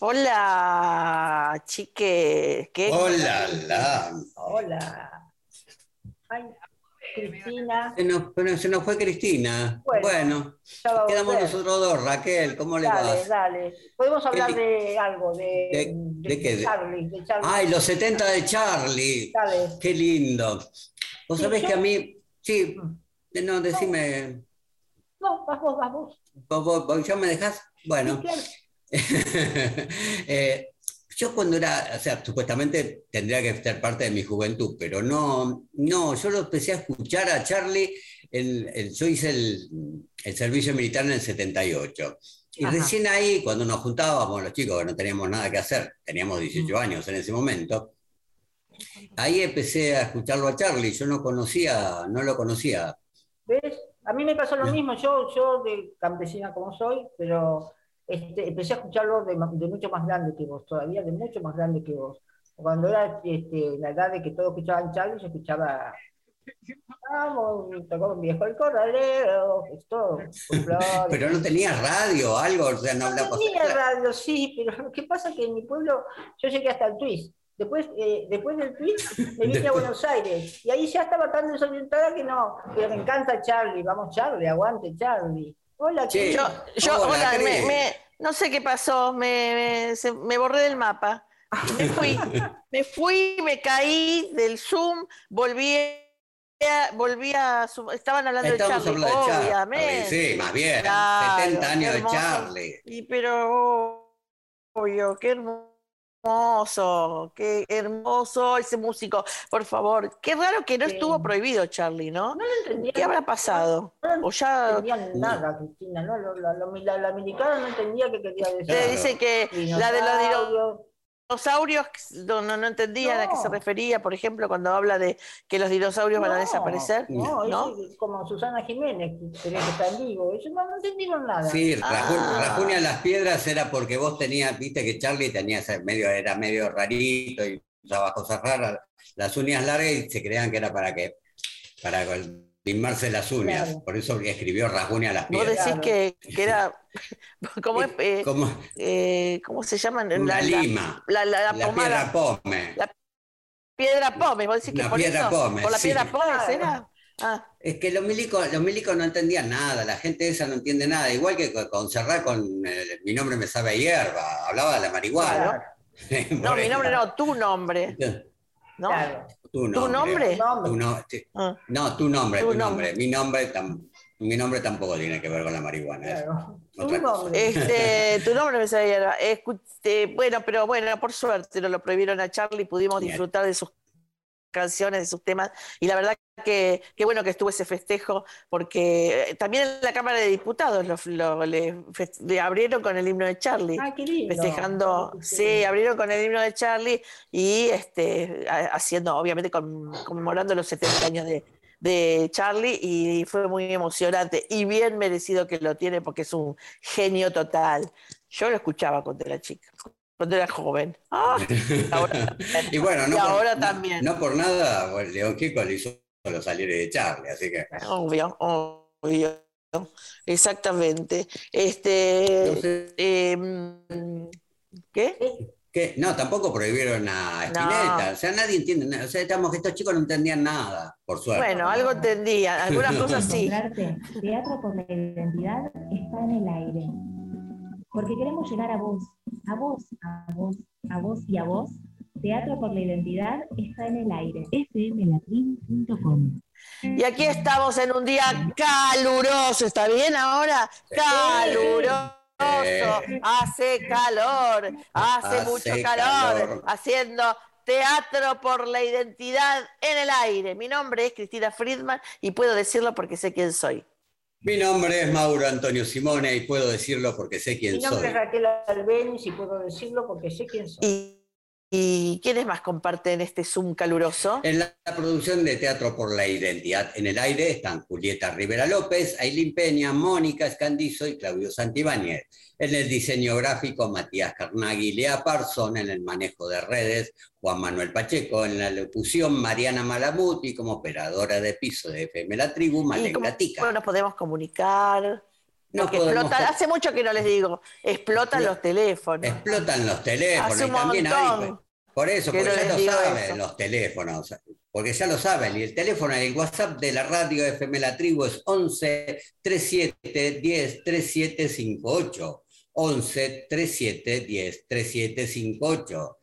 Hola, chique. ¿Qué? Hola, la. Hola. Ay, Cristina. Se nos, bueno, se nos fue Cristina. Bueno, quedamos nosotros dos. Raquel, ¿cómo le Dale, vas? dale. Podemos hablar de algo, de, ¿De- de qué? De- Charlie, de Charlie. Ay, los 70 de Charlie. Dale. Qué lindo. Vos Sí, sabés yo- que a mí. Sí, Mm. no, decime. No, vas vos, vas vos. ¿Vos, vos- vos ya me dejás? Bueno. Sí, claro. Eh, yo cuando era, o sea, supuestamente tendría que ser parte de mi juventud, pero no, no, yo lo empecé a escuchar a Charlie, yo hice el, el servicio militar en el 78. Y Ajá. recién ahí, cuando nos juntábamos los chicos, que no teníamos nada que hacer, teníamos 18 años en ese momento, ahí empecé a escucharlo a Charlie, yo no conocía, no lo conocía. ¿Ves? A mí me pasó lo mismo. Yo, yo de campesina como soy, pero este, empecé a escucharlo de, de mucho más grande que vos, todavía de mucho más grande que vos. Cuando era este, la edad de que todos escuchaban Charlie, yo escuchaba. Vamos, tocó un viejo el corralero, es todo. folclore. Pero no tenía radio o algo, o sea, no hablaba. Tenía radio, sí, pero lo que pasa es que en mi pueblo yo llegué hasta el twist. Después, eh, después del twist me vine a Después. Buenos Aires y ahí ya estaba tan desorientada que no. Pero me encanta Charlie, vamos Charlie, aguante Charlie. Hola, Sí. Yo, yo Hola, hola, me- me- no sé qué pasó, me, me- me borré del mapa. Me fui, me fui, me caí del Zoom, volví a, volví a su- estaban hablando Estamos de Charlie, hablando de Charlie. obviamente. Sí, más bien. Claro, 70 años de. Charlie. Y pero obvio, qué hermoso, qué hermoso ese músico, por favor. Qué raro que no Sí. estuvo prohibido Charlie, ¿no? No lo entendía. ¿Qué habrá pasado? No O ya entendía nada, Cristina. No, la, la militar no entendía qué quería decir. Claro. dice que la de los Dinosaurios. dinosaurios no, no, no entendían a qué se refería, por ejemplo, cuando habla de que los dinosaurios van a desaparecer. No, ¿No? es como Susana Jiménez, que tenía que estar vivo. Eso no, no entendieron nada. Sí, Ah. Las piedras era porque vos tenías, viste que Charlie tenía ese medio, era medio rarito y usaba cosas raras, las uñas largas y se creían que era para que, para limarse las uñas. Claro. Por eso escribió Rajunia las Vos piedras. decís Claro. que, que era, ¿cómo, es, eh, Como eh, ¿cómo se llaman? una La- lima, La, la- la la pomada- piedra pome. la- piedra pómez, vos decís que por piedra eso, pómez, por la sí. piedra Claro. era. Ah, Es que los milicos, los milicos no entendían nada, la gente esa no entiende nada, igual que con, con Serrat con eh, mi nombre me sabe a hierba, hablaba de la marihuana. no, mi nombre no, tu nombre, ¿no? Claro. Tu ¿Tu nombre? Tu no- sí. Ah, No, tu nombre, Tu tu, nombre. nombre. Mi nombre, tam- mi nombre tampoco tiene que ver con la marihuana. ¿eh? Claro. Tu nombre. Este, tu nombre me sabía. Eh, bueno, pero bueno, por suerte no lo prohibieron a Charlie, pudimos Bien. disfrutar de sus canciones, de sus temas, y la verdad que qué bueno que estuvo ese festejo, porque también en la Cámara de Diputados lo, lo- le, abrieron con el himno de Charlie. Ah, qué lindo. festejando, Qué sí, abrieron con el himno de Charlie y este, ha- haciendo, obviamente, con- conmemorando los 70 años de, de Charlie y fue muy emocionante y bien merecido que lo tiene porque es un genio total. Yo lo escuchaba cuando era chica, cuando era joven. Ah, ahora, Y bueno, no, Y por, ahora también. no por nada, bueno, León Chico le hizo los salieres de Charlie, así que. obvio, obvio. Exactamente. Este, Entonces, em, ¿Qué? ¿qué? No, tampoco prohibieron a Spinetta, o sea, nadie entiende nada. O sea, estamos que estos chicos no entendían nada, por suerte. Bueno, algo entendía, algunas cosas sí. Teatro por la identidad está en el aire. Porque queremos llegar a vos, a vos, a vos, a vos y a vos. Teatro por la identidad está en el aire. fmlatrin.com Y aquí estamos en un día caluroso, ¿está bien ahora? Caluroso. Hace calor, hace, Hace mucho calor, calor. haciendo teatro por la identidad en el aire. Mi nombre es Cristina Friedman y puedo decirlo porque sé quién soy. Mi nombre es Mauro Antonio Simone y puedo decirlo porque sé quién Mi nombre soy. es Raquel Albeniz y puedo decirlo porque sé quién soy. ¿Y, y quiénes más comparten este Zoom caluroso? En la producción de Teatro por la Identidad en el aire están Julieta Rivera López, Ailín Peña, Mónica Escandizo y Claudio Santibáñez. En el diseño gráfico, Matías Carnaghi y Lea Parson. En el manejo de redes, Juan Manuel Pacheco. En la locución, Mariana Malamut. Y como operadora de piso de FM La Tribu, ¿Y Malén cómo, Gatica. cómo nos podemos comunicar? No hace mucho que no les digo, explotan los teléfonos. Explotan los teléfonos. y también hay, por eso, porque ya lo saben los teléfonos, porque ya lo saben. Y el teléfono, el WhatsApp de la radio FM La Tribu es 11 37 10 3758. 11 37 10 3758.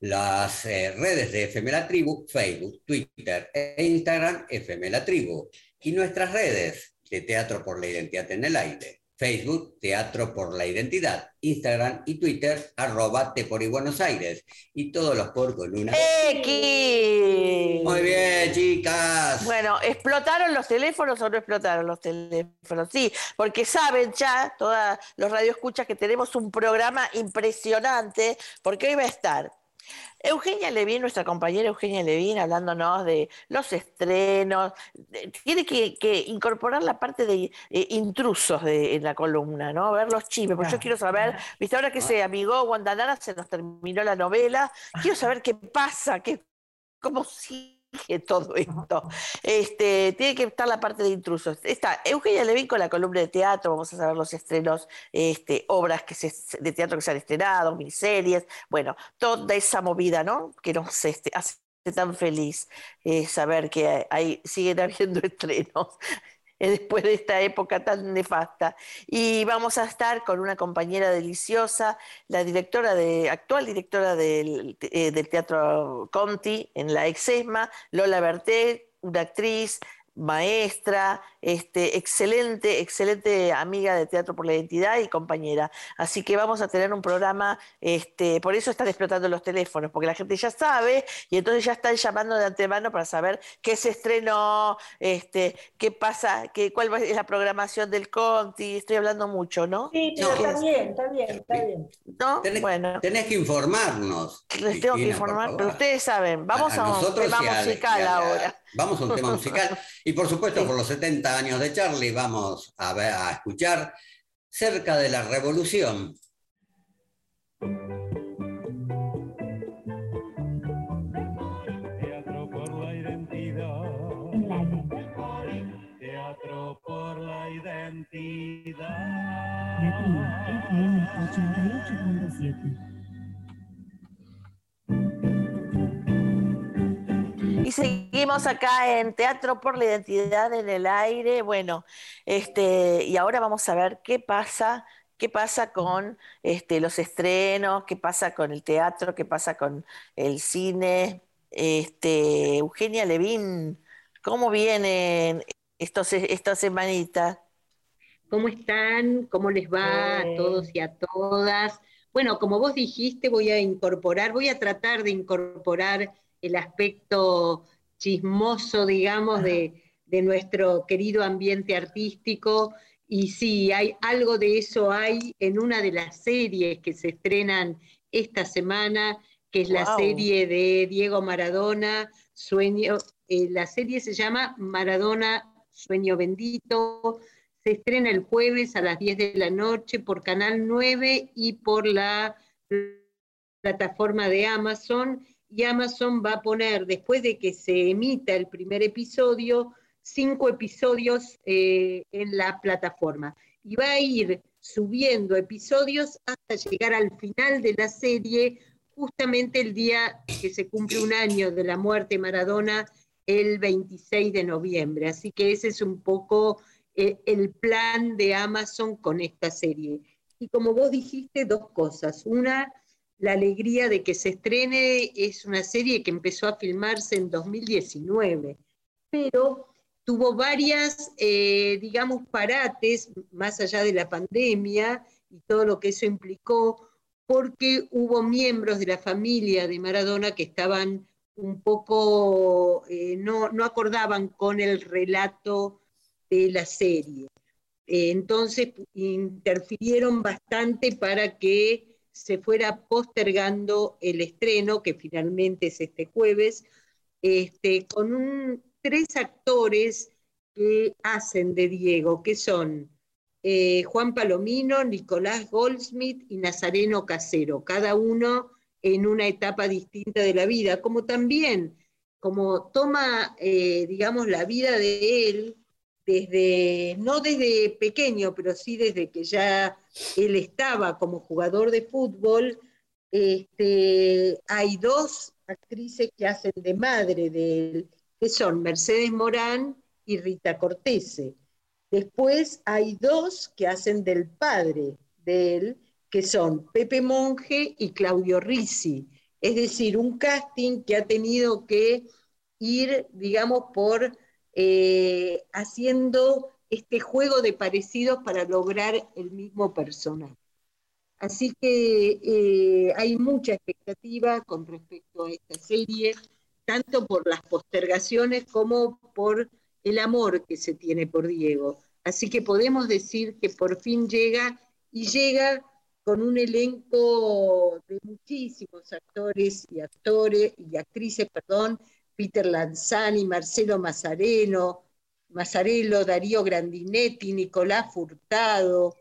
Las eh, redes de FM La Tribu, Facebook, Twitter e Instagram, FM La Tribu. Y nuestras redes de Teatro por la Identidad en el Aire. Facebook, Teatro por la Identidad, Instagram y Twitter, arroba Te por y Buenos Aires. Y todos los por con una. ¡X! Muy bien, chicas. Bueno, ¿explotaron los teléfonos o no explotaron los teléfonos? Sí, porque saben ya, todos los radioescuchas, que tenemos un programa impresionante, porque hoy va a estar Eugenia Levín, nuestra compañera Eugenia Levín, hablándonos de los estrenos, tiene que, incorporar la parte de eh, intrusos de, en la columna, ¿no? Ver los chismes, porque yo quiero saber, viste, ahora que se amigó Guandanara, se nos terminó la novela, quiero saber qué pasa, qué, cómo si todo esto. Este, tiene que estar la parte de intrusos. Está Eugenia Levin con la columna de teatro, vamos a saber los estrenos, este, obras que se, de teatro que se han estrenado, miniseries, bueno, toda esa movida, ¿no? Que nos este, hace tan feliz eh, saber que hay, siguen habiendo estrenos. Después de esta época tan nefasta. Y vamos a estar con una compañera deliciosa, la directora de, actual directora del, eh, del Teatro Conti en la Exesma, Lola Berté, una actriz, maestra, este, excelente, excelente amiga de Teatro por la Identidad y compañera. Así que vamos a tener un programa, este, por eso están explotando los teléfonos, porque la gente ya sabe y entonces ya están llamando de antemano para saber qué se estrenó, este, qué pasa, qué, cuál es la programación del Conti. Estoy hablando mucho, ¿no? Sí, pero está bien, está bien, está bien. ¿No? Tenés, bueno. tenés que informarnos. Les tengo que informar, pero ustedes saben, vamos a, un tema musical ahora. Vamos a un tema musical. Y por supuesto, por los 70 años de Charlie, vamos a, ver, a escuchar Cerca de la Revolución. Teatro por la identidad. Teatro por la identidad. FM 88.7. Y seguimos acá en Teatro por la Identidad en el Aire. Bueno, este, y ahora vamos a ver qué pasa, qué pasa con este, los estrenos, qué pasa con el teatro, qué pasa con el cine. Este, Eugenia Levín, ¿cómo vienen estos, esta semanita? ¿Cómo están? ¿Cómo les va a todos y a todas? Bueno, como vos dijiste, voy a incorporar, voy a tratar de incorporar el aspecto chismoso, digamos, de, nuestro querido ambiente artístico. Y sí, hay algo de eso hay en una de las series que se estrenan esta semana, que es la serie de Diego Maradona, Sueño, eh, la serie se llama Maradona, Sueño Bendito, se estrena el jueves a las 10 de la noche por Canal 9 y por la plataforma de Amazon y Amazon va a poner, después de que se emita el primer episodio, cinco episodios eh, en la plataforma. Y va a ir subiendo episodios hasta llegar al final de la serie, justamente el día que se cumple un año de la muerte de Maradona, el 26 de noviembre. Así que ese es un poco eh, el plan de Amazon con esta serie. Y como vos dijiste, dos cosas. Una, la alegría de que se estrene. Es una serie que empezó a filmarse en 2019, pero tuvo varias, eh, digamos, parates más allá de la pandemia y todo lo que eso implicó, porque hubo miembros de la familia de Maradona que estaban un poco, eh, no, no, acordaban con el relato de la serie. Eh, entonces interfirieron bastante para que se fuera postergando el estreno, que finalmente es este jueves, este, con tres actores que hacen de Diego, que son eh, Juan Palomino, Nicolás Goldsmith y Nazareno Casero, cada uno en una etapa distinta de la vida, como también, como toma, eh, digamos, la vida de él desde, no desde pequeño, pero sí desde que ya él estaba como jugador de fútbol, este, hay dos actrices que hacen de madre de él, que son Mercedes Morán y Rita Cortese. Después hay dos que hacen del padre de él, que son Pepe Monge y Claudio Risi. Es decir, un casting que ha tenido que ir, digamos, por eh, haciendo este juego de parecidos para lograr el mismo personaje. Así que eh, hay mucha expectativa con respecto a esta serie, tanto por las postergaciones como por el amor que se tiene por Diego. Así que podemos decir que por fin llega y llega con un elenco de muchísimos actores y actores y actrices, perdón, Peter Lanzani, Marcelo Mazzareno, Mazzarello, Darío Grandinetti, Nicolás Furtado.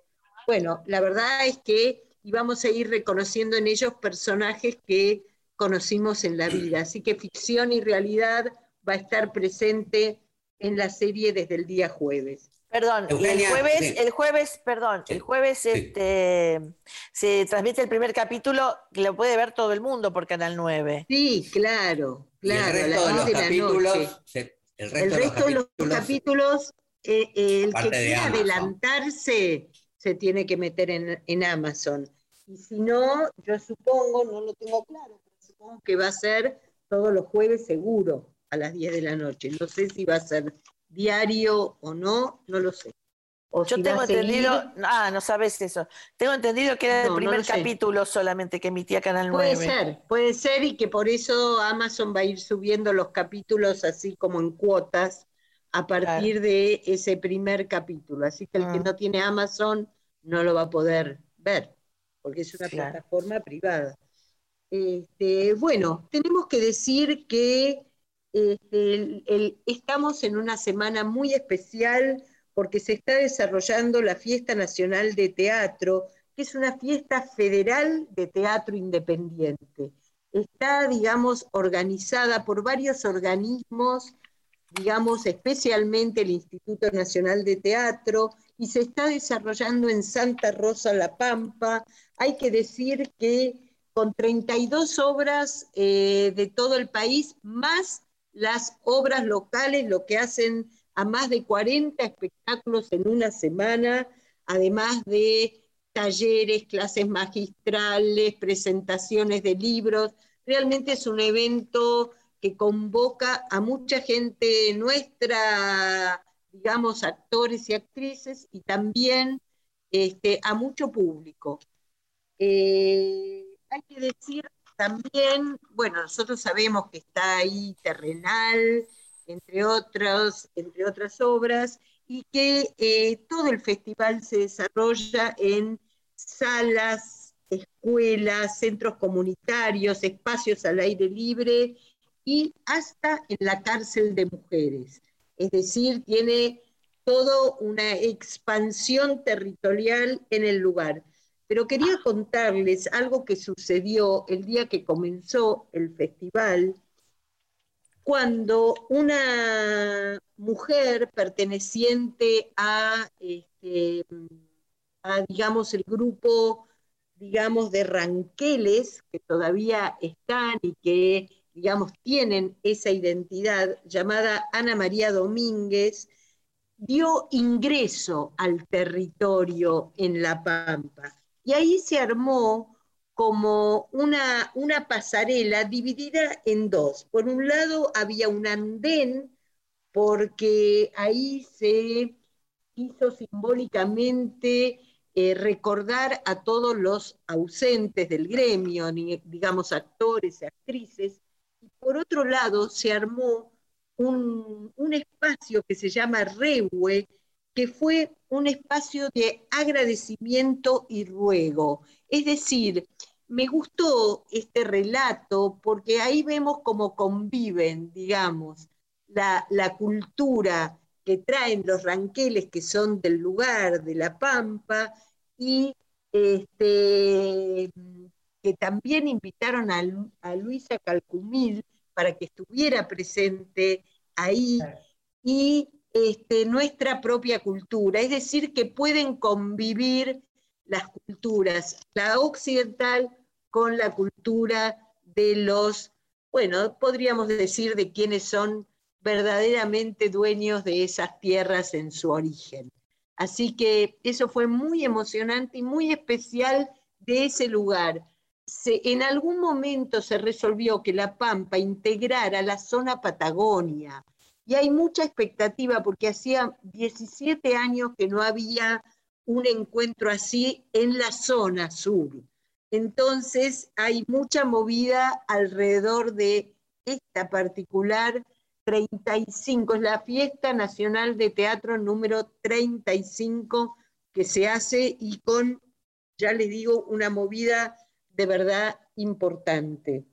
Bueno, la verdad es que íbamos a ir reconociendo en ellos personajes que conocimos en la vida. Así que ficción y realidad va a estar presente en la serie desde el día jueves. Perdón, el jueves, el jueves, perdón, el jueves este, se transmite el primer capítulo, que lo puede ver todo el mundo por Canal 9. Sí, claro, claro. el resto de los capítulos, el resto, de los capítulos, eh, el que quiera adelantarse se tiene que meter en, en, Amazon. Y si no, yo supongo, no lo tengo claro, pero supongo que va a ser todos los jueves seguro a las 10 de la noche. No sé si va a ser diario o no, no lo sé. Yo tengo entendido, ah, no sabes eso. Tengo entendido que era el primer capítulo solamente que emitía Canal 9. Puede ser, puede ser y que por eso Amazon va a ir subiendo los capítulos así como en cuotas a partir de ese primer capítulo. Así que el que ah. no tiene Amazon no lo va a poder ver, porque es una plataforma privada. Este, bueno, tenemos que decir que este, estamos en una semana muy especial porque se está desarrollando la Fiesta Nacional de Teatro, que es una fiesta federal de teatro independiente. Está, digamos, organizada por varios organismos, digamos, especialmente el Instituto Nacional de Teatro, y se está desarrollando en Santa Rosa La Pampa. Hay que decir que con 32 obras eh, de todo el país, más las obras locales, lo que hacen a más de 40 espectáculos en una semana, además de talleres, clases magistrales, presentaciones de libros. Realmente es un evento que convoca a mucha gente nuestra, digamos, actores y actrices, y también este, a mucho público. Eh, hay que decir también, bueno, nosotros sabemos que está ahí Terrenal, entre, otros, entre otras obras, y que eh, todo el festival se desarrolla en salas, escuelas, centros comunitarios, espacios al aire libre y hasta en la cárcel de mujeres. Es decir, tiene toda una expansión territorial en el lugar. Pero quería contarles algo que sucedió el día que comenzó el festival, cuando una mujer perteneciente a, este, digamos, el grupo, digamos, de ranqueles que todavía están y que, digamos, tienen esa identidad, llamada Ana María Domínguez, dio ingreso al territorio en La Pampa. Y ahí se armó como una, una pasarela dividida en dos. Por un lado había un andén, porque ahí se hizo simbólicamente eh, recordar a todos los ausentes del gremio, digamos actores y actrices, y por otro lado se armó un, un espacio que se llama Rewe, que fue un espacio de agradecimiento y ruego. Es decir, me gustó este relato porque ahí vemos cómo conviven, digamos, la, cultura que traen los ranqueles que son del lugar, de La Pampa, y este, que también invitaron a, a Luisa Calcumil para que estuviera presente ahí, y este, nuestra propia cultura, es decir, que pueden convivir las culturas, la occidental con la cultura de los, bueno, podríamos decir de quienes son verdaderamente dueños de esas tierras en su origen. Así que eso fue muy emocionante y muy especial de ese lugar. en algún momento se resolvió que La Pampa integrara la zona Patagonia, y hay mucha expectativa porque hacía 17 años que no había un encuentro así en la zona sur. Entonces hay mucha movida alrededor de esta particular 35, es la fiesta nacional de teatro número 35 que se hace y con, ya les digo, una movida de verdad importante.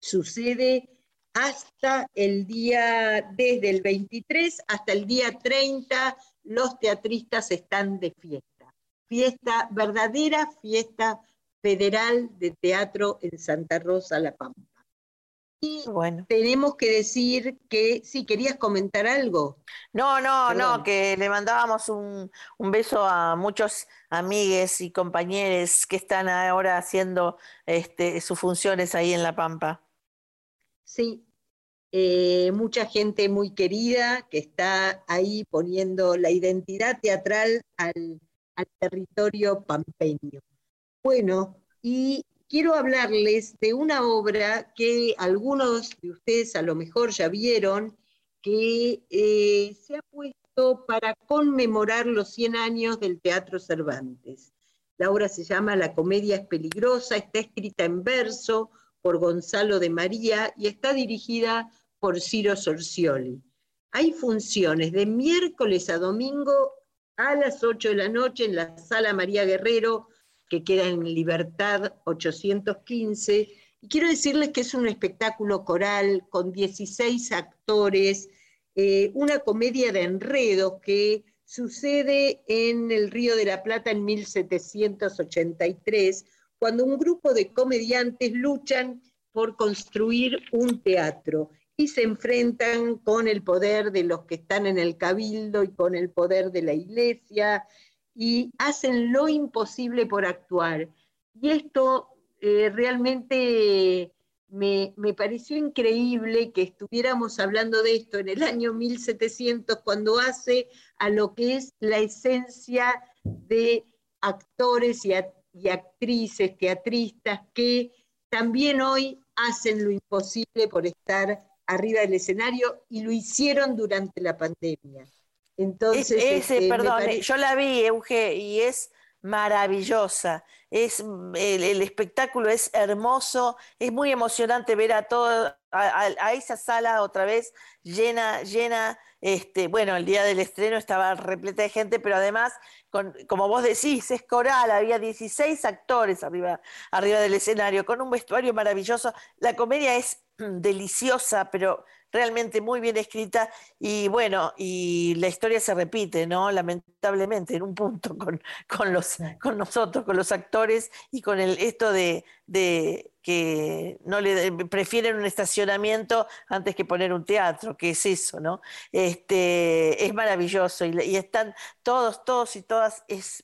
Sucede hasta el día, desde el 23 hasta el día 30, los teatristas están de fiesta. Fiesta, verdadera fiesta federal de teatro en Santa Rosa, La Pampa. Y bueno. tenemos que decir que, si querías comentar algo. No, no, no, que le mandábamos un, un, beso a muchos amigues y compañeros que están ahora haciendo este, sus funciones ahí en La Pampa. Sí, eh, mucha gente muy querida que está ahí poniendo la identidad teatral al, territorio pampeño. Bueno, y quiero hablarles de una obra que algunos de ustedes a lo mejor ya vieron, que eh, se ha puesto para conmemorar los 100 años del Teatro Cervantes. La obra se llama La comedia es peligrosa, está escrita en verso, por Gonzalo de María y está dirigida por Ciro Sorcioli. Hay funciones de miércoles a domingo a las 8 de la noche en la Sala María Guerrero, que queda en Libertad 815. Y quiero decirles que es un espectáculo coral con 16 actores, eh, una comedia de enredos que sucede en el Río de la Plata en 1783, cuando un grupo de comediantes luchan por construir un teatro y se enfrentan con el poder de los que están en el cabildo y con el poder de la iglesia y hacen lo imposible por actuar. Y esto eh, realmente me, me, pareció increíble que estuviéramos hablando de esto en el año 1700, cuando hace a lo que es la esencia de actores y, y actrices, teatristas, que también hoy hacen lo imposible por estar arriba del escenario y lo hicieron durante la pandemia. Entonces, ese, este, perdón, yo la vi, Euge, y es maravillosa. Es, el, espectáculo es hermoso, es muy emocionante ver a todo, a, esa sala otra vez llena, llena. Este, bueno, el día del estreno estaba repleta de gente, pero además, como vos decís, es coral, había 16 actores arriba, arriba del escenario, con un vestuario maravilloso. La comedia es deliciosa, pero realmente muy bien escrita y bueno, y la historia se repite, ¿no? Lamentablemente, en un punto con, con los, con nosotros, con los actores y con el, esto de, de que no le prefieren un estacionamiento antes que poner un teatro, que es eso, ¿no? Este, es maravilloso y, están todos, todos y todas, es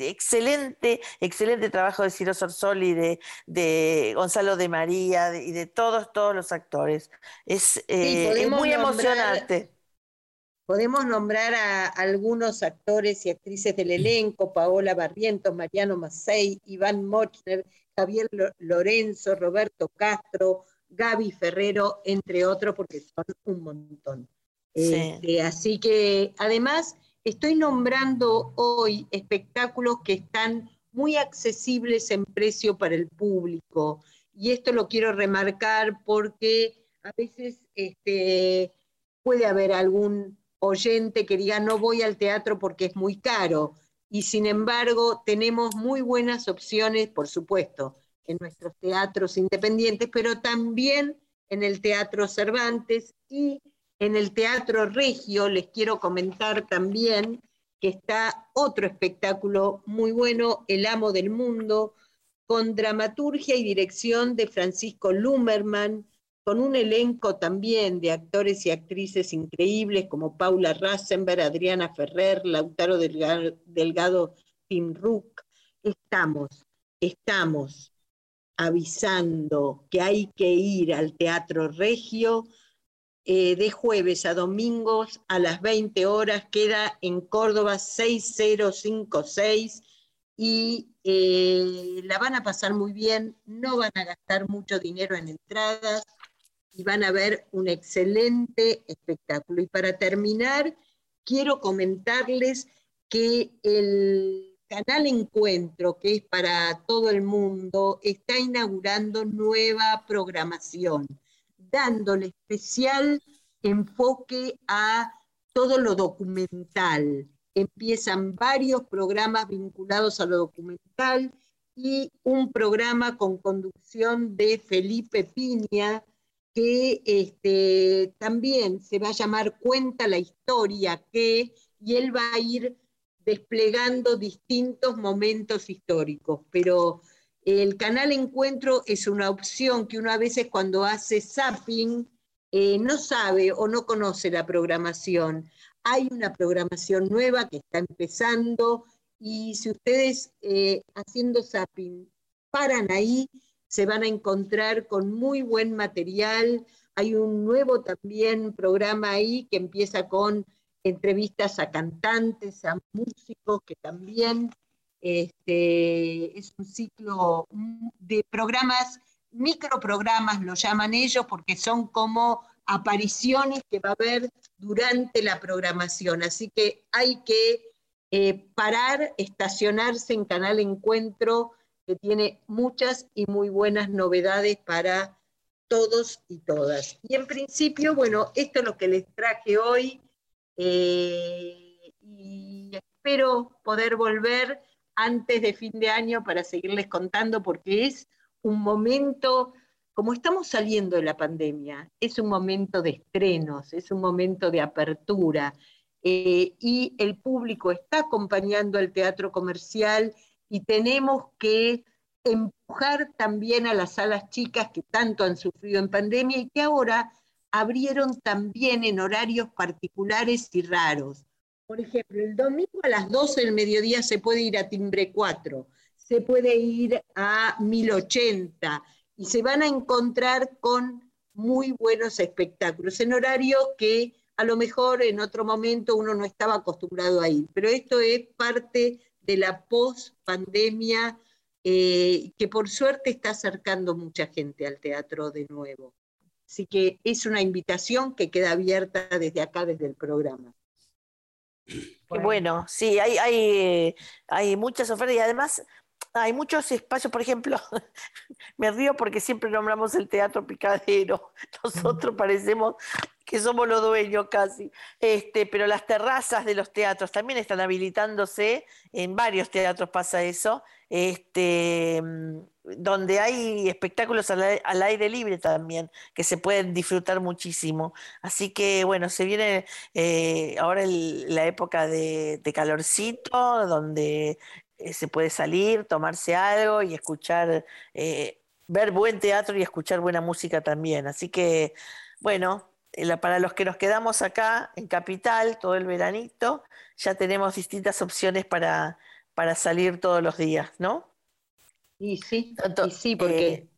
excelente, excelente trabajo de Ciro Sorsoli y de, de Gonzalo de María y de todos, todos los actores. Es, eh, muy emocionante. Podemos nombrar a algunos actores y actrices del elenco, Paola Barrientos, Mariano Macei, Iván Mochner, Javier Lorenzo, Roberto Castro, Gaby Ferrero, entre otros, porque son un montón. Este, así que además estoy nombrando hoy espectáculos que están muy accesibles en precio para el público. Y esto lo quiero remarcar porque a veces este, puede haber algún oyente que diga no voy al teatro porque es muy caro. Y sin embargo, tenemos muy buenas opciones, por supuesto, en nuestros teatros independientes, pero también en el Teatro Cervantes y en el Teatro Regio. Les quiero comentar también que está otro espectáculo muy bueno, El Amo del Mundo, con dramaturgia y dirección de Francisco Lumerman, con un elenco también de actores y actrices increíbles como Paula Rassenberg, Adriana Ferrer, Lautaro Delgado, Delgado Tim Rook. Estamos, estamos avisando que hay que ir al Teatro Regio eh, de jueves a domingos a las 20 horas, queda en Córdoba 6056 y eh, la van a pasar muy bien, no van a gastar mucho dinero en entradas y van a ver un excelente espectáculo. Y para terminar, quiero comentarles que el canal Encuentro, que es para todo el mundo, está inaugurando nueva programación dándole especial enfoque a todo lo documental. Empiezan varios programas vinculados a lo documental y un programa con conducción de Felipe Piña, que este, también se va a llamar Cuenta la historia que, y él va a ir desplegando distintos momentos históricos, pero el canal Encuentro es una opción que uno a veces cuando hace zapping eh, no sabe o no conoce la programación. Hay una programación nueva que está empezando y si ustedes eh, haciendo zapping paran ahí, se van a encontrar con muy buen material. Hay un nuevo también programa ahí que empieza con entrevistas a cantantes, a músicos que también este, es un ciclo de programas, microprogramas lo llaman ellos, porque son como apariciones que va a haber durante la programación. Así que hay que eh, parar, estacionarse en Canal Encuentro, que tiene muchas y muy buenas novedades para todos y todas. Y en principio, bueno, esto es lo que les traje hoy eh, y espero poder volver antes de fin de año para seguirles contando, porque es un momento, como estamos saliendo de la pandemia, es un momento de estrenos, es un momento de apertura, eh, y el público está acompañando al teatro comercial y tenemos que empujar también a las salas chicas que tanto han sufrido en pandemia y que ahora abrieron también en horarios particulares y raros. Por ejemplo, el domingo a las 12 del mediodía se puede ir a Timbre 4, se puede ir a 1080 y se van a encontrar con muy buenos espectáculos en horario que a lo mejor en otro momento uno no estaba acostumbrado a ir. Pero esto es parte de la post-pandemia eh, que por suerte está acercando mucha gente al teatro de nuevo. Así que es una invitación que queda abierta desde acá, desde el programa. Bueno, sí, hay, hay, hay muchas ofertas y además hay muchos espacios, por ejemplo, me río porque siempre nombramos el teatro picadero, nosotros parecemos que somos los dueños casi, este, pero las terrazas de los teatros también están habilitándose, en varios teatros pasa eso, este, donde hay espectáculos al, aire libre también, que se pueden disfrutar muchísimo. Así que bueno, se viene eh, ahora la época de, calorcito, donde eh, se puede salir, tomarse algo y escuchar, eh, ver buen teatro y escuchar buena música también. Así que bueno, para los que nos quedamos acá en Capital todo el veranito, ya tenemos distintas opciones para, para salir todos los días, ¿no? Y sí, sí, porque eh,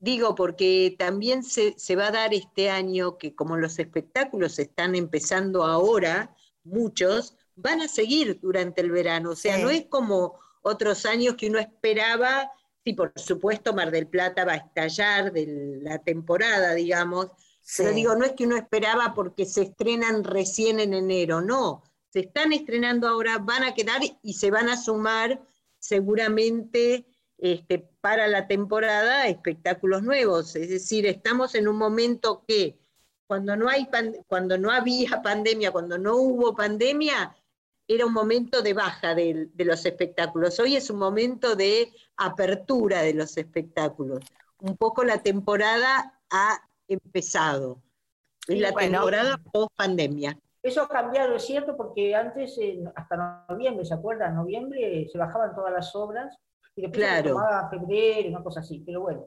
digo, porque también se, va a dar este año que como los espectáculos están empezando ahora, muchos, van a seguir durante el verano. O sea, no es como otros años que uno esperaba, sí, por supuesto, Mar del Plata va a estallar de la temporada, digamos, pero digo, no es que uno esperaba porque se estrenan recién en enero, no, se están estrenando ahora, van a quedar y se van a sumar seguramente este, para la temporada espectáculos nuevos. Es decir, estamos en un momento que cuando no, hay cuando no había pandemia, cuando no hubo pandemia, era un momento de baja de, los espectáculos. Hoy es un momento de apertura de los espectáculos. Un poco la temporada ha empezado. Es la temporada post pandemia. Eso ha cambiado, es cierto, porque antes, hasta noviembre, ¿se acuerdan? Noviembre se bajaban todas las obras y después se tomaba febrero, una cosa así, pero bueno.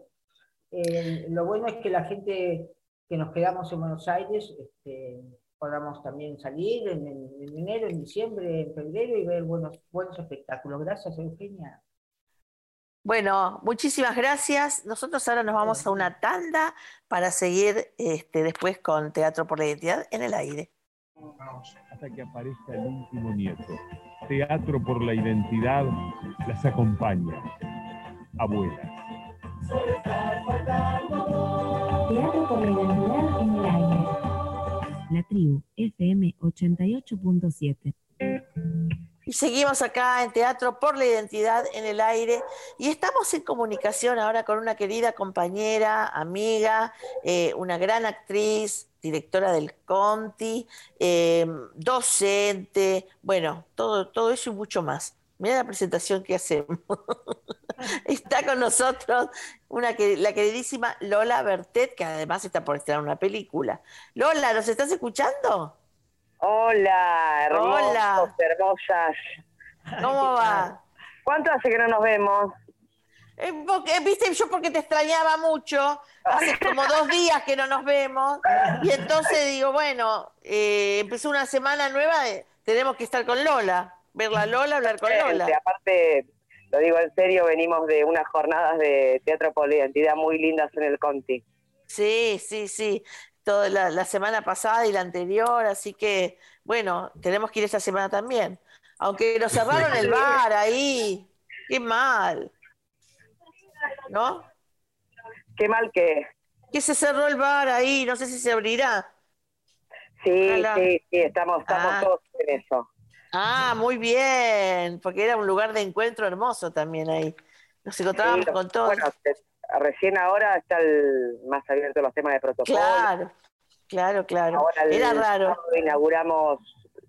eh, lo bueno es que la gente que nos quedamos en Buenos Aires este, podamos también salir en, en enero, en diciembre, en febrero y ver buenos, buenos espectáculos. Gracias, Eugenia. Bueno, muchísimas gracias. Nosotros ahora nos vamos a una tanda para seguir este, después con Teatro por la Identidad en el aire. Hasta que aparezca el último nieto. Teatro por la Identidad las acompaña. Abuelas. Teatro por la Identidad en el aire. La tribu FM 88.7. Y seguimos acá en Teatro por la Identidad en el aire y estamos en comunicación ahora con una querida compañera, amiga, eh, una gran actriz, directora del Conti, eh, docente, bueno, todo, todo eso y mucho más. Mira la presentación que hacemos. está con nosotros una que, la queridísima Lola Bertet, que además está por estrenar una película. Lola, ¿nos estás escuchando? Hola, hermosos, Hola. hermosas. ¿Cómo va? ¿Cuánto hace que no nos vemos? Eh, porque, Viste, yo porque te extrañaba mucho, hace como dos días que no nos vemos, y entonces digo, bueno, eh, empezó una semana nueva, tenemos que estar con Lola, ver la Lola, hablar con Lola. Aparte, lo digo en serio, venimos de unas jornadas de teatro por la identidad muy lindas en el Conti. Sí, sí, sí, toda la, la semana pasada y la anterior, así que, bueno, tenemos que ir esta semana también. Aunque nos cerraron el bar ahí, qué mal, ¿no? Qué mal que. Que se cerró el bar ahí, no sé si se abrirá. Sí, sí, sí, estamos, estamos Ah. todos en eso. Ah, muy bien, porque era un lugar de encuentro hermoso también ahí. Nos encontrábamos Sí, con todos. Bueno, recién ahora está el, más abierto los temas de protocolo. claro, claro, claro. Ahora el Era raro. inauguramos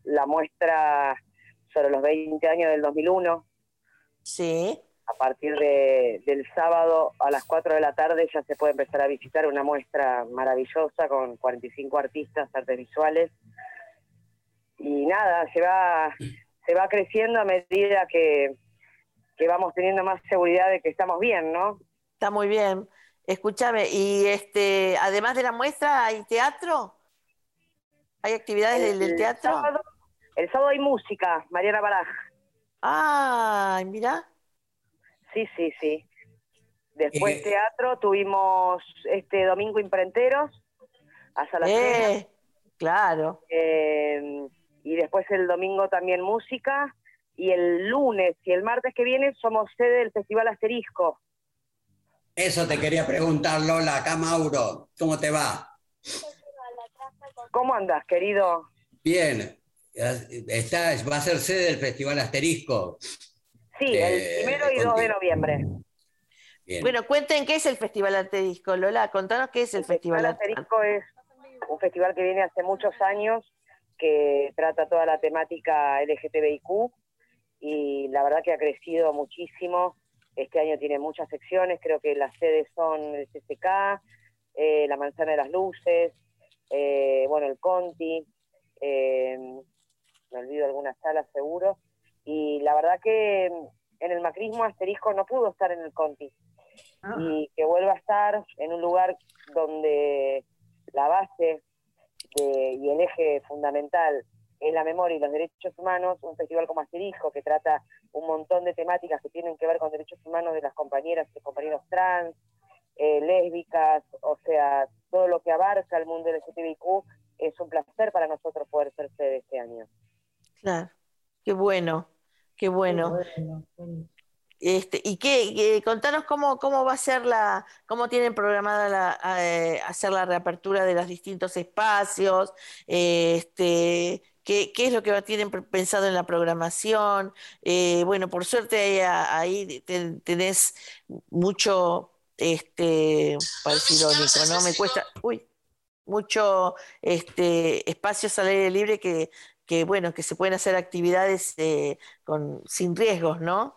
la muestra sobre los 20 años del 2001. Sí, A partir de, del sábado a las 4 de la tarde ya se puede empezar a visitar una muestra maravillosa con 45 artistas, artes visuales. Y nada, se va, se va creciendo a medida que, que vamos teniendo más seguridad de que estamos bien, ¿no? Está muy bien. Escúchame, y este, además de la muestra, ¿hay teatro? ¿Hay actividades del, del El teatro? sábado, el sábado hay música, Mariana Baraj. Ay, mira. Sí, sí, sí. Después Eh, teatro, tuvimos este domingo imprenteros, hasta las. Eh, claro. Eh, y después el domingo también música. Y el lunes y el martes que viene somos sede del Festival Asterisco. Eso te quería preguntar, Lola. Acá Mauro, ¿cómo te va? ¿Cómo andas, querido? Bien. Está, va a ser sede del Festival Asterisco. Sí, Eh, el primero y 2 de noviembre. Bien. Bueno, cuenten qué es el Festival Arte Disco, Lola. Contanos qué es el, Festival Arte Asterisco es un festival que viene hace muchos años, que trata toda la temática LGTBIQ y la verdad que ha crecido muchísimo. Este año tiene muchas secciones, creo que las sedes son el CCK, eh, la Manzana de las Luces, eh, bueno, el Conti, eh, me olvido algunas salas seguro, y la verdad que en el macrismo asterisco no pudo estar en el Conti, Ah, y que vuelva a estar en un lugar donde la base de- y el eje fundamental es la memoria y los derechos humanos, un festival como Asterisco que trata un montón de temáticas que tienen que ver con derechos humanos de las compañeras y compañeros trans, eh, lésbicas, o sea, todo lo que abarca el mundo LGTBIQ, es un placer para nosotros poder ser sede este año. Claro. Qué bueno, qué bueno. bueno, bueno. Este, y qué, qué- contanos cómo, cómo va a ser la, cómo tienen programada la, eh, hacer la reapertura de los distintos espacios, eh, este, qué, qué es lo que tienen pensado en la programación. Eh, bueno, por suerte ahí, ahí ten- tenés mucho, este, para decir irónico, ¿no? Me cuesta, uy, mucho este, espacios al aire libre que, que, bueno, que se pueden hacer actividades eh, con, sin riesgos, ¿no?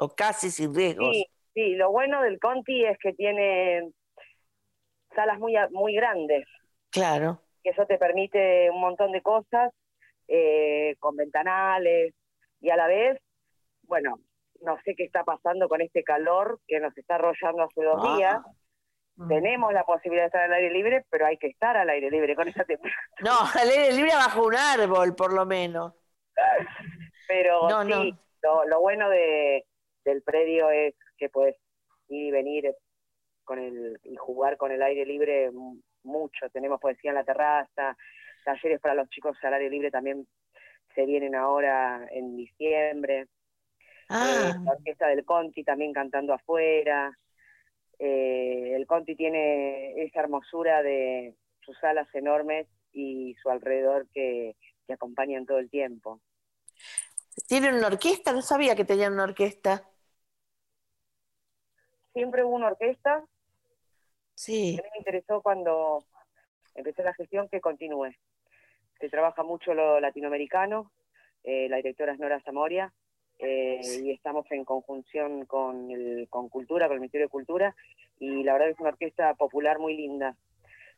O casi sin riesgos. Sí, sí, lo bueno del Conti es que tiene salas muy, muy grandes. Claro, que eso te permite un montón de cosas eh, con ventanales y a la vez, bueno, no sé qué está pasando con este calor que nos está arrollando hace dos Ah. días, Mm. Tenemos la posibilidad de estar al aire libre, pero hay que estar al aire libre con esa temperatura. No, al aire libre bajo un árbol, por lo menos. Pero No, sí, no. Lo, lo bueno de, del predio es que puedes ir y venir con el, y jugar con el aire libre mu- mucho. Tenemos poesía en la terraza, talleres para los chicos al aire libre también se vienen ahora en diciembre. Ah, Eh, la orquesta del Conti también cantando afuera. Eh, el Conti tiene esa hermosura de sus alas enormes y su alrededor que, que acompañan todo el tiempo. ¿tienen una orquesta? No sabía que tenían una orquesta. Siempre hubo una orquesta, Sí. a mí me interesó cuando empecé la gestión que continúe. Se trabaja mucho lo latinoamericano, eh, la directora es Nora Zamoria, eh, y estamos en conjunción con, el, con Cultura, con el Ministerio de Cultura, y la verdad es una orquesta popular muy linda,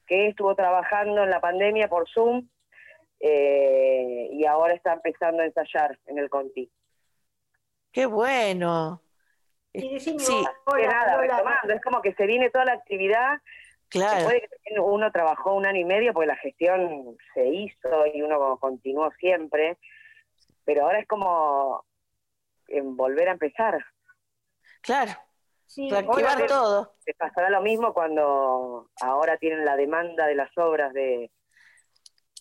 que estuvo trabajando en la pandemia por Zoom, eh, y ahora está empezando a ensayar en el Conti. Qué bueno. Y decime, Sí, Que hola, nada, retomando, es como que se viene toda la actividad Claro. Puede que también uno trabajó un año y medio porque la gestión se hizo y uno continuó siempre, pero ahora es como en volver a empezar. Claro. sí, Reactivar obviamente- todo. Les pasará lo mismo cuando ahora tienen la demanda de las obras de,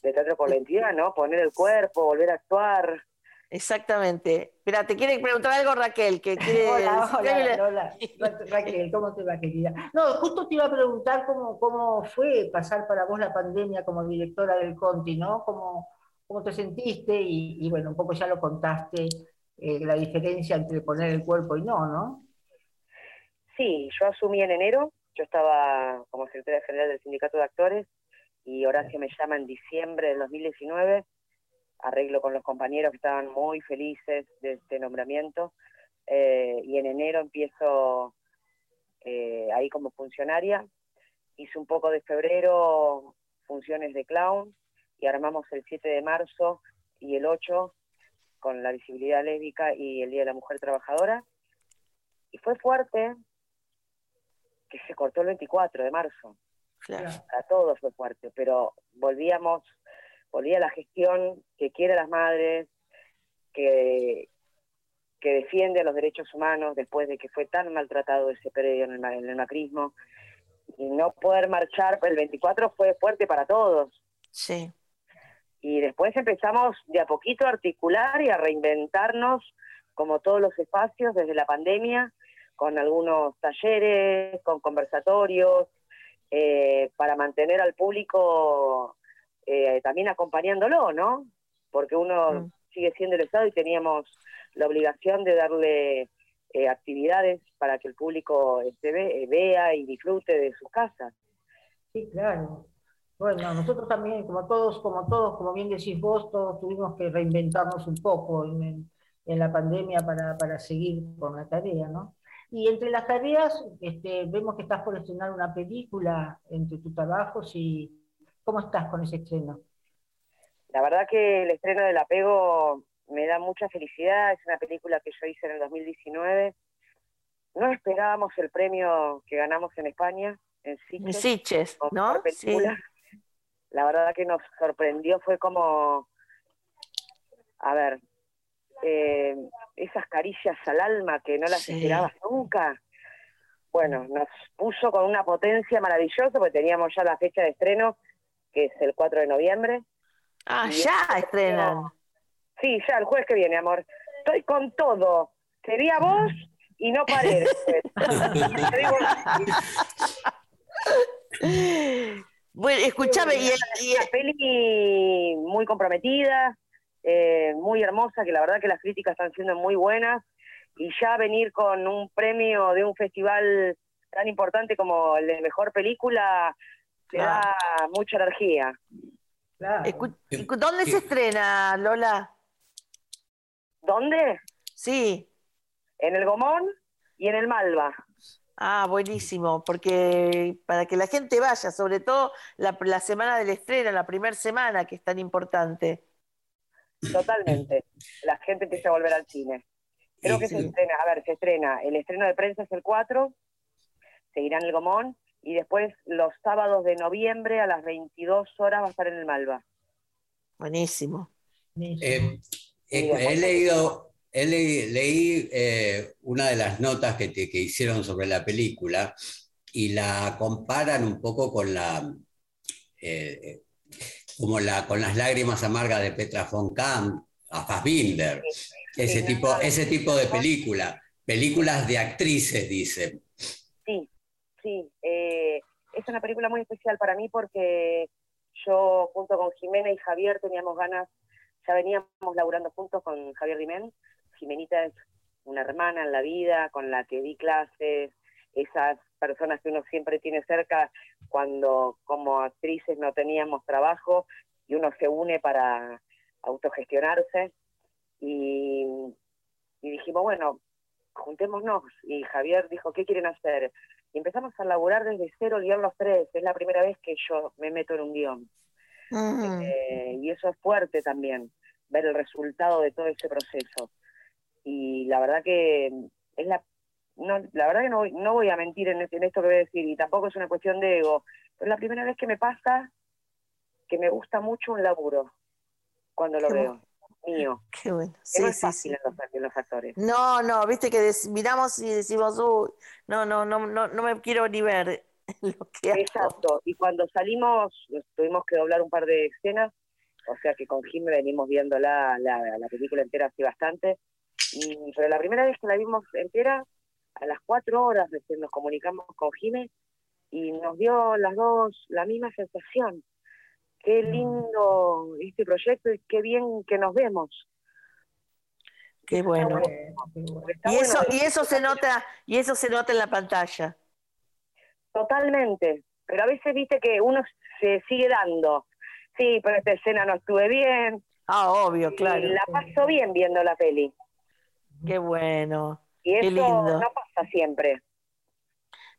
de teatro por la entidad, ¿no? Poner el cuerpo, volver a actuar. Exactamente. Mira, te quiere preguntar algo Raquel, que quiere Hola, hola, Lola. Ra- Raquel, ¿cómo te va, querida? No, justo te iba a preguntar cómo, cómo fue pasar para vos la pandemia como directora del Conti, ¿no? ¿Cómo, cómo te sentiste? Y, y bueno, un poco ya lo contaste, eh, la diferencia entre poner el cuerpo y no, ¿no? Sí, yo asumí en enero, yo estaba como secretaria general del Sindicato de Actores y Horacio me llama en diciembre del 2019, arreglo con los compañeros que estaban muy felices de este nombramiento eh, y en enero empiezo eh, ahí como funcionaria, hice un poco de febrero funciones de clown y armamos el 7 de marzo y el 8 con la visibilidad lésbica y el Día de la Mujer Trabajadora. Y fue fuerte que se cortó el 24 de marzo. Claro. A todos fue fuerte, pero volvíamos, volvía la gestión que quiere a las madres, que, que defiende los derechos humanos después de que fue tan maltratado ese predio en el, en el macrismo. Y no poder marchar el 24 fue fuerte para todos. Sí. Y después empezamos de a poquito a articular y a reinventarnos como todos los espacios desde la pandemia, con algunos talleres, con conversatorios, eh, para mantener al público eh, también acompañándolo, ¿no? Porque uno Mm. sigue siendo el Estado y teníamos la obligación de darle eh, actividades para que el público este, ve- eh, vea y disfrute de sus casas. Sí, claro. Bueno, nosotros también, como todos, como todos, como bien decís vos, todos tuvimos que reinventarnos un poco en, en- en la pandemia para, para seguir con la tarea, ¿no? Y entre las tareas, este, vemos que estás por estrenar una película entre tus trabajos y ¿cómo estás con ese estreno? La verdad que el estreno del apego me da mucha felicidad, es una película que yo hice en el 2019. No esperábamos el premio que ganamos en España, en En Sitges, Sitges, ¿no? Sí. La verdad que nos sorprendió, fue como, a ver, eh, esas caricias al alma que no las Sí. esperabas nunca. Bueno, nos puso con una potencia maravillosa, porque teníamos ya la fecha de estreno, que es el 4 de noviembre. Ah, Y ya este estrenan. Sí, ya, el jueves que viene, amor. Estoy con todo. Sería vos y no digo, Bueno, escúchame, y, y- una peli muy comprometida, eh, muy hermosa, que la verdad que las críticas están siendo muy buenas. Y ya venir con un premio de un festival tan importante como el de Mejor Película, te Claro. da mucha energía. Claro. ¿dónde se estrena, Lola? ¿Dónde? Sí. En el Gomón y en el Malva. Ah, buenísimo, porque para que la gente vaya, sobre todo la, la semana del estreno, la primera semana, que es tan importante. Totalmente. La gente empieza a volver al cine. Creo Sí, que sí. se estrena, a ver, se estrena, el estreno de prensa es el 4, seguirá en el Gomón, y después los sábados de noviembre a las 22 horas va a estar en el Malva. Buenísimo. Eh, eh, he leído, he leí, leí, eh, una de las notas que, te, que hicieron sobre la película y la comparan un poco con la, eh, como la, con las lágrimas amargas de Petra von Kamp, a Fassbinder, ese, tipo, ese tipo de película, películas de actrices, dicen. Sí, eh, es una película muy especial para mí porque yo junto con Jimena y Javier teníamos ganas, ya veníamos laburando juntos con Javier Dimén, Jimenita es una hermana en la vida con la que di clases, esas personas que uno siempre tiene cerca cuando como actrices no teníamos trabajo y uno se une para autogestionarse. Y dijimos, bueno, juntémonos y Javier dijo, ¿qué quieren hacer? Y empezamos a laburar desde cero, guion los tres, es la primera vez que yo me meto en un guion. Eh, y eso es fuerte también, ver el resultado de todo ese proceso. Y la verdad que es la no, la verdad que no, voy- no voy a mentir en, en esto que voy a decir, y tampoco es una cuestión de ego, pero es la primera vez que me pasa que me gusta mucho un laburo cuando lo Qué veo, mío. Qué bueno. Sí, no es sí, fácil sí. en los, en los actores. No, no, viste que des- miramos y decimos, uy, no, no, no, no, no me quiero ni ver lo que hago. Exacto, y cuando salimos tuvimos que doblar un par de escenas, o sea que con Jimmy venimos viendo la, la, la película entera así bastante, y, pero la primera vez que la vimos entera, a las cuatro horas recién nos comunicamos con Jimmy y nos dio las dos la misma sensación. Qué lindo este proyecto y qué bien que nos vemos. Qué bueno. Está Y eso, y eso se nota, y eso se nota en la pantalla. Totalmente, pero a veces viste que uno se sigue dando. Sí, pero esta escena no estuve bien, Ah, obvio, claro. Y la paso bien viendo la peli. Qué bueno. Y Qué eso lindo. no pasa siempre.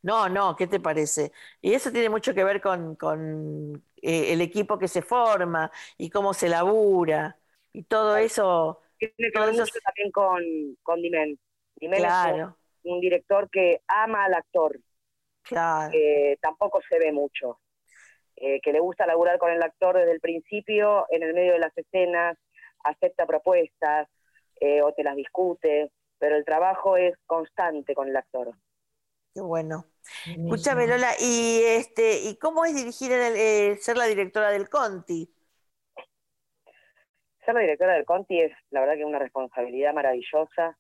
No, no, ¿qué te parece? Y eso tiene mucho que ver con, con eh, el equipo que se forma y cómo se labura y todo eso, Tiene que Todo ver eso mucho también con, con Dimen. Dimen claro, es un director que ama al actor, claro. que tampoco se ve mucho. Eh, que le gusta laburar con el actor desde el principio, en el medio de las escenas, acepta propuestas eh, o te las discute, pero el trabajo es constante con el actor. Qué bueno. Escúchame, Lola, y este, ¿y cómo es dirigir en el, eh, ser la directora del Conti? Ser la directora del Conti es, la verdad, que una responsabilidad maravillosa.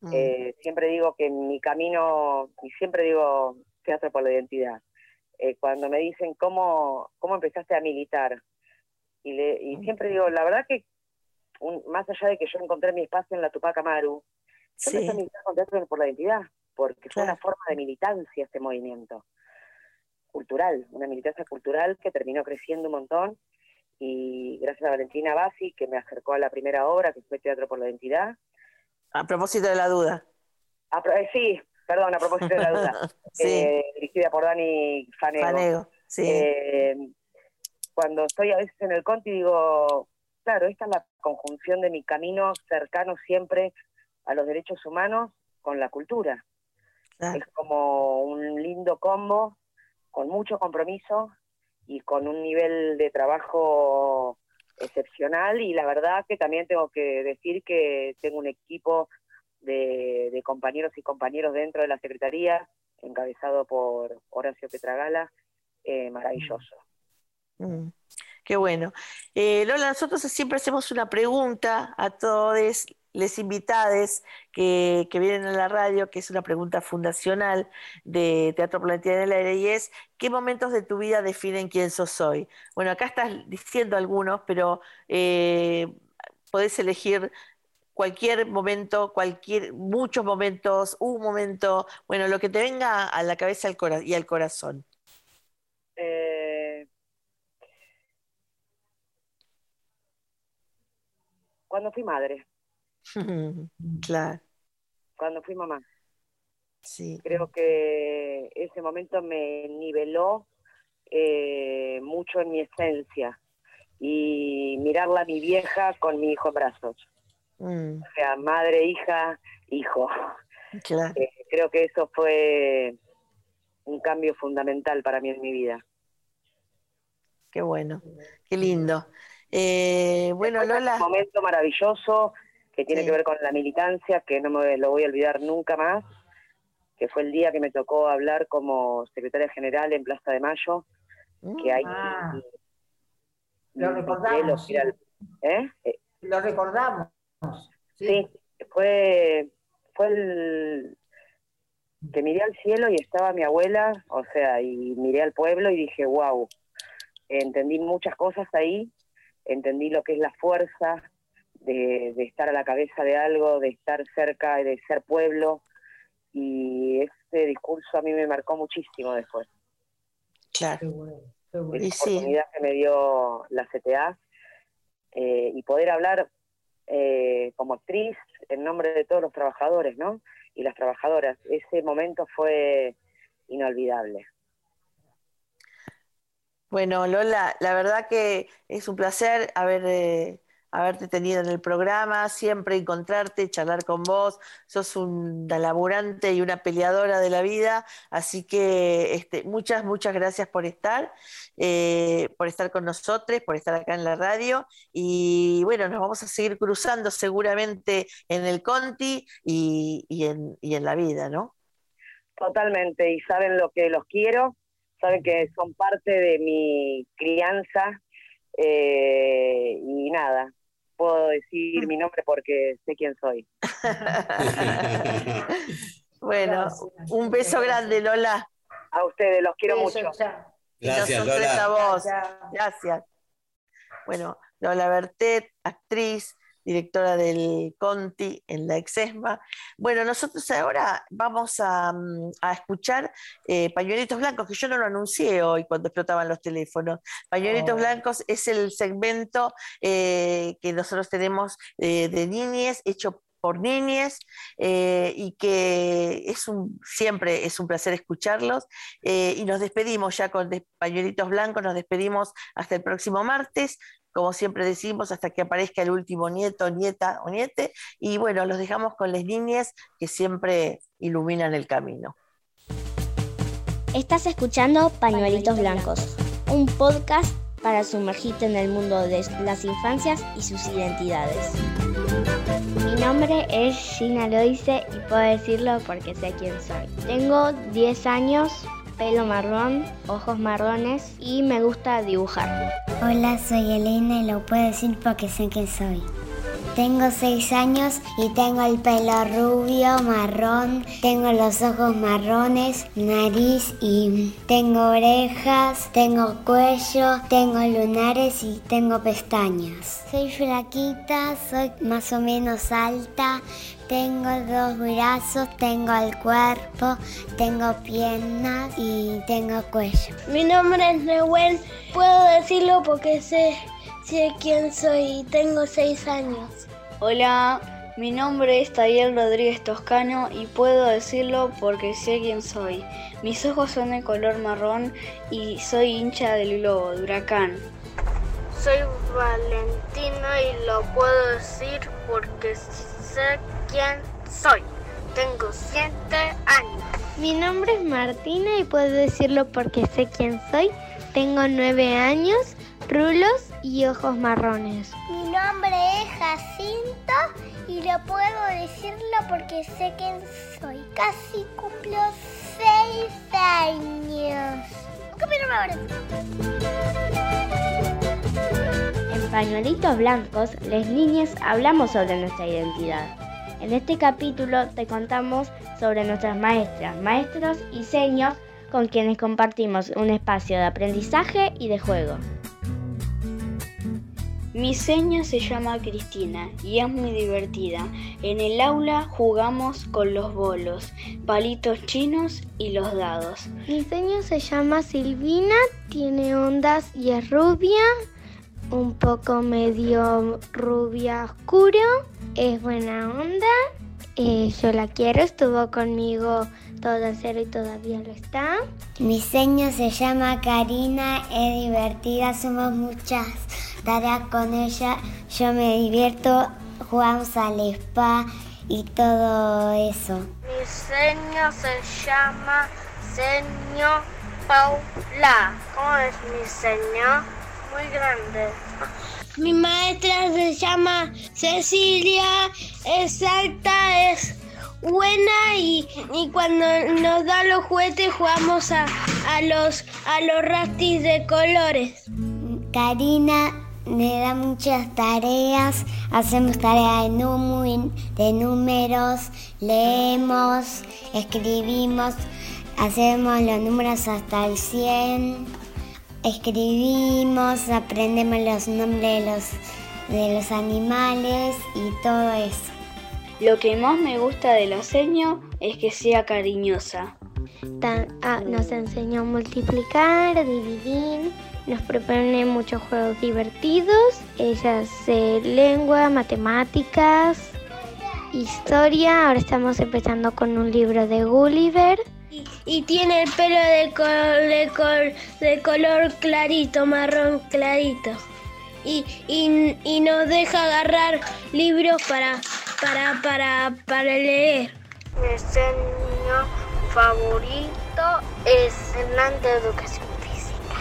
Mm, Eh, siempre digo que en mi camino, y siempre digo teatro por la identidad, eh, cuando me dicen cómo, cómo empezaste a militar, y, le, y siempre digo, la verdad que un- más allá de que yo encontré mi espacio en la Tupac Amaru, yo empecé a sí, militar con teatro por la identidad, porque fue una forma de militancia este movimiento cultural, una militancia cultural que terminó creciendo un montón, y gracias a Valentina Bassi, que me acercó a la primera obra, que fue Teatro por la Identidad, a propósito de la duda. a pro- eh, sí, perdón, a propósito de la duda, Sí, eh, dirigida por Dani Fanego. Fanego, sí, Eh, cuando estoy a veces en el Conti digo, claro, esta es la conjunción de mi camino cercano siempre a los derechos humanos con la cultura. Claro. Es como un lindo combo, con mucho compromiso y con un nivel de trabajo excepcional y la verdad que también tengo que decir que tengo un equipo de, de compañeros y compañeros dentro de la Secretaría, encabezado por Horacio Petragala, eh, maravilloso. Mm, Qué bueno. Eh, Lola, nosotros siempre hacemos una pregunta a todos les invitades que, vienen a la radio, que es una pregunta fundacional de Teatro Identidad en el Aire, y es, ¿qué momentos de tu vida definen quién sos hoy? Bueno, acá estás diciendo algunos, pero eh, podés elegir cualquier momento, cualquier, muchos momentos, un momento, bueno, lo que te venga a la cabeza y al corazón. Eh, cuando fui madre, Claro, cuando fui mamá. sí. Creo que ese momento me niveló eh, mucho en mi esencia y mirarla a mi vieja con mi hijo en brazos. Mm, O sea, madre, hija, hijo. claro. Eh, creo que eso fue un cambio fundamental para mí en mi vida. Qué bueno, qué lindo. Eh, bueno, Lola. Un momento maravilloso que tiene que ver con la militancia, que no me lo voy a olvidar nunca más, que fue el día que me tocó hablar como secretaria general en Plaza de Mayo, que hay... Ah. Lo recordamos. ¿eh? Lo recordamos. Sí, fue, fue el que miré al cielo y estaba mi abuela, o sea, y miré al pueblo y dije, wow, entendí muchas cosas ahí, entendí lo que es la fuerza de, estar a la cabeza de algo, de estar cerca, de ser pueblo, y ese discurso a mí me marcó muchísimo después. Claro. Qué oportunidad que me dio la CTA eh, y poder hablar eh, como actriz en nombre de todos los trabajadores, ¿no? Y las trabajadoras. Ese momento fue inolvidable. Bueno, Lola, la verdad que es un placer haber eh, haberte tenido en el programa, siempre encontrarte, charlar con vos. Sos una laburante y una peleadora de la vida, así que este, muchas, muchas gracias por estar, eh, por estar con nosotros, por estar acá en la radio. Y bueno, nos vamos a seguir cruzando seguramente en el Conti y, en, y en la vida, ¿no? Totalmente, y saben lo que los quiero, saben que son parte de mi crianza. Eh, y nada, puedo decir mi nombre porque sé quién soy. bueno, un beso grande, Lola. A ustedes, los quiero mucho. Gracias, Lola. A vos. Gracias. Bueno, Lola Bertet, actriz, directora del Conti en la Exesma. Bueno, nosotros ahora vamos a, mm, escuchar eh, Pañuelitos Blancos, que yo no lo anuncié hoy cuando explotaban los teléfonos. Pañuelitos oh. Blancos es el segmento eh, que nosotros tenemos eh, de niñez, hecho por niñes y que es un, siempre es un placer escucharlos. y nos despedimos ya con Pañuelitos Blancos, nos despedimos hasta el próximo martes como siempre decimos, hasta que aparezca el último nieto, nieta o niete. Y bueno, los dejamos con las niñas que siempre iluminan el camino. Estás escuchando Pañuelitos Blancos, un podcast para sumergirte en el mundo de las infancias y sus identidades. Mi nombre es Gina Loice y puedo decirlo porque sé quién soy. Tengo 10 años, pelo marrón, ojos marrones y me gusta dibujar. Hola, soy Elena y lo puedo decir porque sé quién soy. Tengo seis años y tengo el pelo rubio, marrón, tengo los ojos marrones, nariz y tengo orejas, tengo cuello, tengo lunares y tengo pestañas. Soy flaquita, soy más o menos alta, tengo dos brazos, tengo el cuerpo, tengo piernas y tengo cuello. Mi nombre es Nehuen, puedo decirlo porque sé, sé quién soy y tengo seis años. Hola, mi nombre es Taller Rodríguez Toscano y puedo decirlo porque sé quién soy. Mis ojos son de color marrón y soy hincha del globo, de huracán. Soy Valentino y lo puedo decir porque sé quién soy. Tengo siete años. Mi nombre es Martina y puedo decirlo porque sé quién soy. Tengo nueve años, rulos y ojos marrones. Mi nombre es Jacinto y lo puedo decirlo porque sé quién soy. Casi cumplo seis años. En Pañuelitos Blancos, las niñas hablamos sobre nuestra identidad en este capítulo te contamos sobre nuestras maestras, maestros y seños con quienes compartimos un espacio de aprendizaje y de juego. Mi seño se llama Cristina y es muy divertida. En el aula jugamos con los bolos, palitos chinos y los dados. Mi seño se llama Silvina, tiene ondas y es rubia, un poco medio rubia oscuro es buena onda. Eh, yo la quiero, estuvo conmigo todo en cero y todavía lo está. Mi seño se llama Karina, es divertida, somos muchas tareas con ella. Yo me divierto, jugamos al spa y todo eso. Mi seño se llama seño Paula. ¿Cómo es mi seño? Muy grande. Mi maestra se llama Cecilia, es alta, es buena y, cuando nos da los juguetes jugamos a, los, a los rastis de colores. Karina me da muchas tareas, hacemos tareas de, de números, leemos, escribimos, hacemos los números hasta el 100, escribimos, aprendemos los nombres de los, de los animales y todo eso. Lo que más me gusta de la seño es que sea cariñosa. Ah, nos enseñó a multiplicar, dividir, nos propone muchos juegos divertidos. Ella hace lengua, matemáticas, historia. Ahora estamos empezando con un libro de Gulliver. Y, tiene el pelo de, de color clarito, marrón clarito y, y, nos deja agarrar libros para, para, para, para leer. Mi señor favorito es Hernán de Educación Física.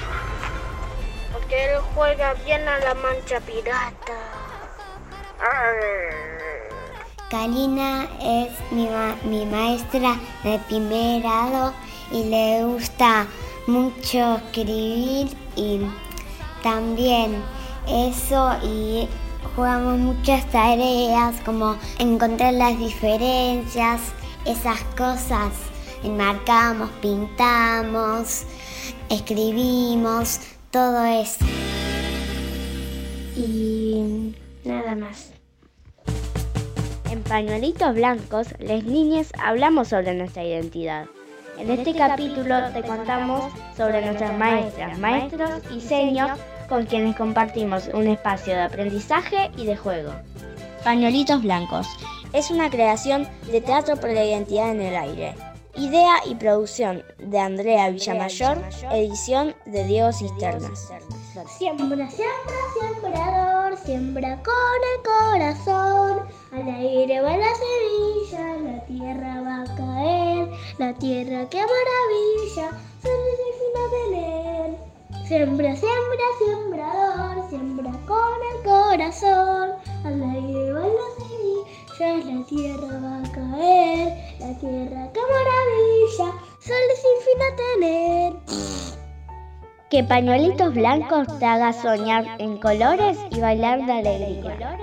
Porque él juega bien a la mancha pirata. Kalina es mi, mi maestra de primer grado y le gusta mucho escribir y también eso y jugamos muchas tareas como encontrar las diferencias, esas cosas. Enmarcamos, pintamos, escribimos, todo eso. Y nada más. Pañuelitos Blancos, les niñas hablamos sobre nuestra identidad. En este capítulo te contamos sobre nuestras maestras, maestros y seños con quienes compartimos un espacio de aprendizaje y de juego. Pañuelitos Blancos es una creación de Teatro por la Identidad en el Aire. Idea y producción de Andrea Villamayor, edición de Diego Cisternas. Siembra, siembra, siembrador, siembra con el corazón. Al aire va la semilla, la tierra va a caer. La tierra que maravilla, solo de tener. Siembra, siembra, siembrador, siembra con el corazón. Al aire va la semilla, la tierra va a caer. La tierra, qué maravilla, sol sin fin a tener. Que pañuelitos blancos te haga soñar en colores y bailar de alegría.